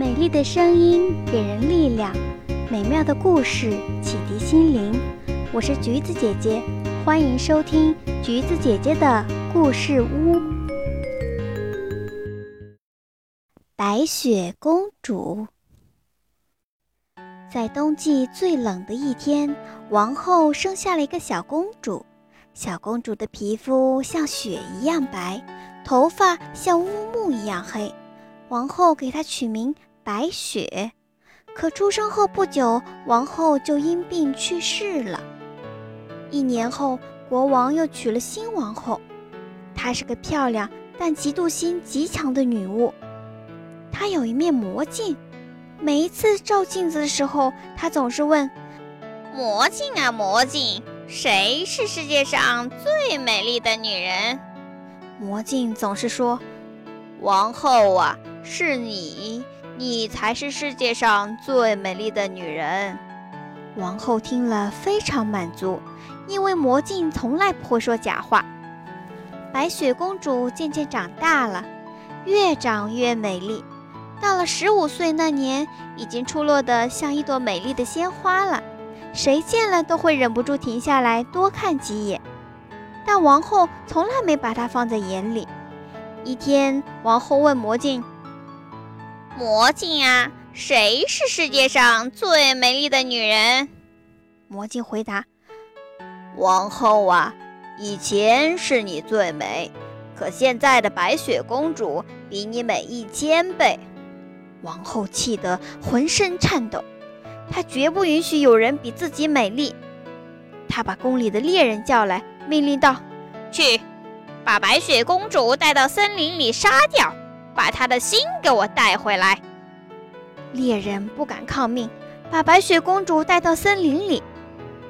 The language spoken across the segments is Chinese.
美丽的声音给人力量，美妙的故事启迪心灵。我是橘子姐姐，欢迎收听橘子姐姐的故事屋。白雪公主在冬季最冷的一天，王后生下了一个小公主。小公主的皮肤像雪一样白，头发像乌木一样黑。王后给她取名。白雪，可出生后不久，王后就因病去世了。一年后，国王又娶了新王后，她是个漂亮但嫉妒心极强的女巫。她有一面魔镜，每一次照镜子的时候，她总是问：“魔镜啊，魔镜，谁是世界上最美丽的女人？”魔镜总是说：“王后啊，是你。”你才是世界上最美丽的女人。王后听了非常满足，因为魔镜从来不会说假话。白雪公主渐渐长大了，越长越美丽。到了十五岁那年，已经出落得像一朵美丽的鲜花了，谁见了都会忍不住停下来多看几眼。但王后从来没把她放在眼里。一天，王后问魔镜。魔镜啊，谁是世界上最美丽的女人？魔镜回答：“王后啊，以前是你最美，可现在的白雪公主比你美一千倍。”王后气得浑身颤抖，她绝不允许有人比自己美丽。她把宫里的猎人叫来，命令道：“去，把白雪公主带到森林里杀掉。”把她的心给我带回来。猎人不敢抗命，把白雪公主带到森林里。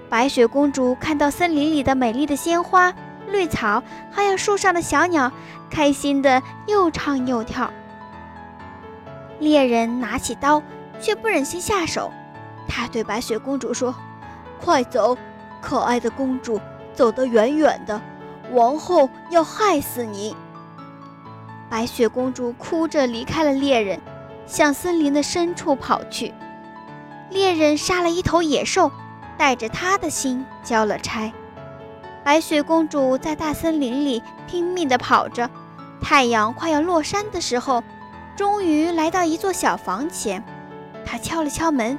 白雪公主看到森林里的美丽的鲜花、绿草，还有树上的小鸟，开心的又唱又跳。猎人拿起刀，却不忍心下手。他对白雪公主说：“快走，可爱的公主，走得远远的，王后要害死你。”白雪公主哭着离开了猎人，向森林的深处跑去。猎人杀了一头野兽，带着她的心交了差。白雪公主在大森林里拼命地跑着，太阳快要落山的时候，终于来到一座小房前。她敲了敲门，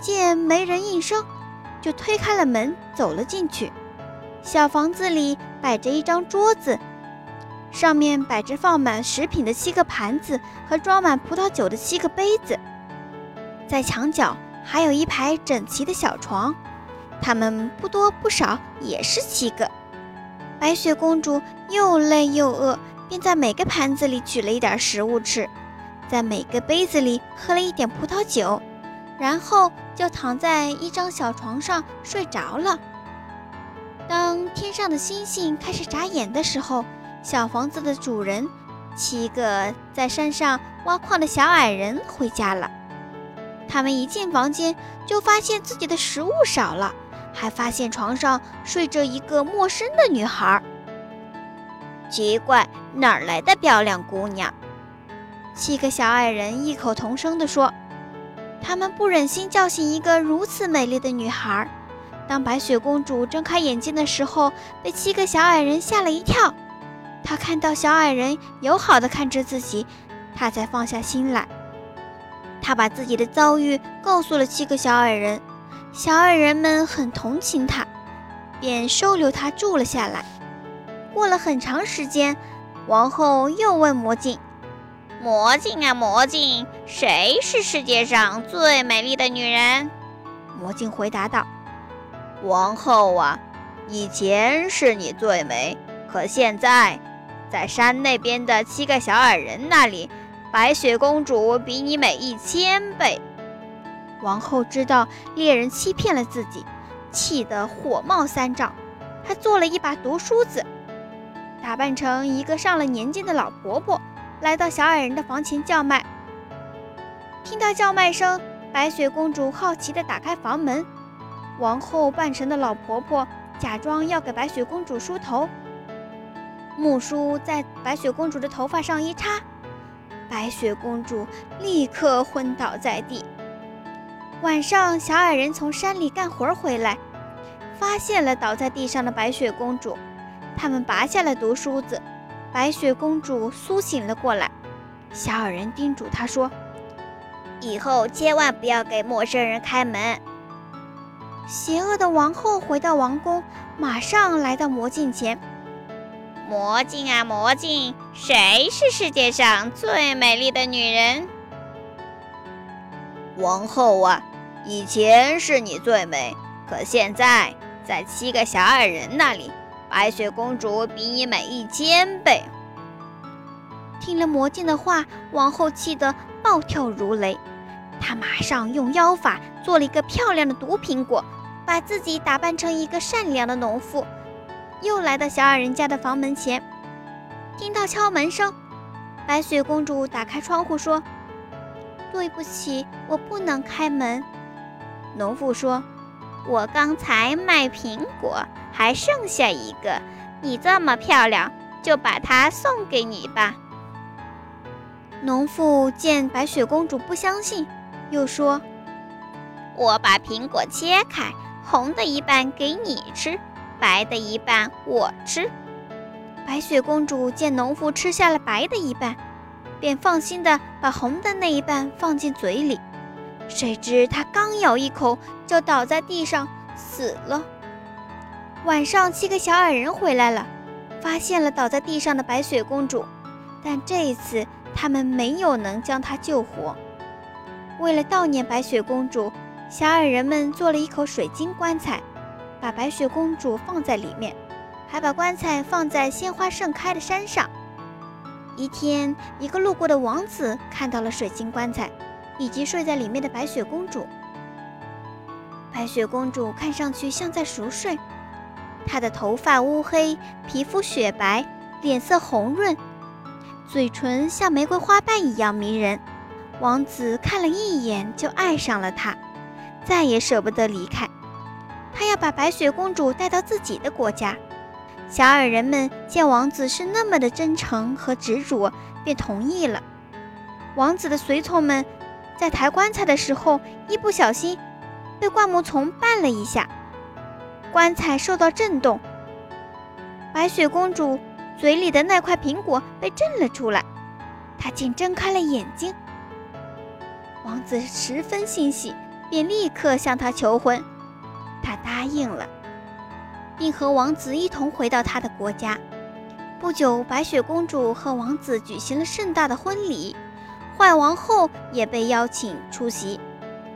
见没人应声，就推开了门，走了进去。小房子里摆着一张桌子。上面摆着放满食品的七个盘子和装满葡萄酒的七个杯子，在墙角还有一排整齐的小床，它们不多不少，也是七个。白雪公主又累又饿，便在每个盘子里取了一点食物吃，在每个杯子里喝了一点葡萄酒，然后就躺在一张小床上睡着了。当天上的星星开始眨眼的时候，小房子的主人，七个在山上挖矿的小矮人回家了。他们一进房间，就发现自己的食物少了，还发现床上睡着一个陌生的女孩。奇怪，哪儿来的漂亮姑娘？七个小矮人异口同声地说：“他们不忍心叫醒一个如此美丽的女孩。”当白雪公主睁开眼睛的时候，被七个小矮人吓了一跳。他看到小矮人友好地看着自己，他才放下心来。他把自己的遭遇告诉了七个小矮人，小矮人们很同情他，便收留他住了下来。过了很长时间，王后又问魔镜：“魔镜啊，魔镜，谁是世界上最美丽的女人？”魔镜回答道：“王后啊，以前是你最美，可现在……”在山那边的七个小矮人那里，白雪公主比你美一千倍。王后知道猎人欺骗了自己，气得火冒三丈。她做了一把毒梳子，打扮成一个上了年纪的老婆婆，来到小矮人的房前叫卖。听到叫卖声，白雪公主好奇地打开房门。王后扮成的老婆婆假装要给白雪公主梳头。木梳在白雪公主的头发上一插，白雪公主立刻昏倒在地。晚上，小矮人从山里干活回来，发现了倒在地上的白雪公主。他们拔下了毒梳子，白雪公主苏醒了过来。小矮人叮嘱她说：“以后千万不要给陌生人开门。”邪恶的王后回到王宫，马上来到魔镜前。魔镜啊，魔镜，谁是世界上最美丽的女人？王后啊，以前是你最美，可现在在七个小矮人那里，白雪公主比你美一千倍。听了魔镜的话，王后气得暴跳如雷。她马上用妖法做了一个漂亮的毒苹果，把自己打扮成一个善良的农妇。又来到小矮人家的房门前，听到敲门声，白雪公主打开窗户说：“对不起，我不能开门。”农妇说：“我刚才卖苹果，还剩下一个，你这么漂亮，就把它送给你吧。”农妇见白雪公主不相信，又说：“我把苹果切开，红的一半给你吃。”白的一半我吃。白雪公主见农妇吃下了白的一半，便放心的把红的那一半放进嘴里。谁知她刚咬一口，就倒在地上死了。晚上，七个小矮人回来了，发现了倒在地上的白雪公主，但这一次他们没有能将她救活。为了悼念白雪公主，小矮人们做了一口水晶棺材。把白雪公主放在里面，还把棺材放在鲜花盛开的山上。一天，一个路过的王子看到了水晶棺材，以及睡在里面的白雪公主。白雪公主看上去像在熟睡，她的头发乌黑，皮肤雪白，脸色红润，嘴唇像玫瑰花瓣一样迷人。王子看了一眼就爱上了她，再也舍不得离开。他要把白雪公主带到自己的国家。小矮人们见王子是那么的真诚和执着，便同意了。王子的随从们在抬棺材的时候，一不小心被灌木丛绊了一下，棺材受到震动，白雪公主嘴里的那块苹果被震了出来，她竟睁开了眼睛。王子十分欣喜，便立刻向她求婚。他答应了，并和王子一同回到他的国家。不久，白雪公主和王子举行了盛大的婚礼，坏王后也被邀请出席。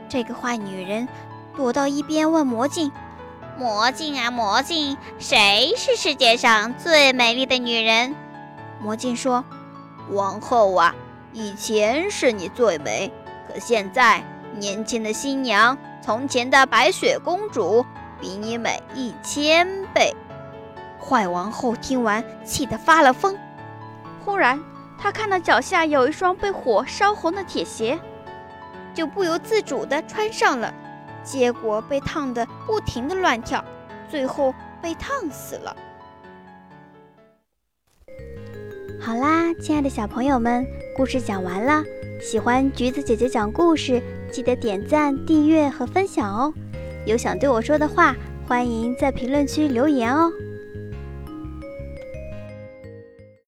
这个坏女人躲到一边问魔镜：“魔镜啊，魔镜，谁是世界上最美丽的女人？”魔镜说：“王后啊，以前是你最美，可现在年轻的新娘。”从前的白雪公主比你美一千倍。坏王后听完，气得发了疯。忽然，她看到脚下有一双被火烧红的铁鞋，就不由自主地穿上了，结果被烫得不停地乱跳，最后被烫死了。好啦，亲爱的小朋友们，故事讲完了。喜欢橘子姐姐讲故事。记得点赞、订阅和分享哦！有想对我说的话，欢迎在评论区留言哦。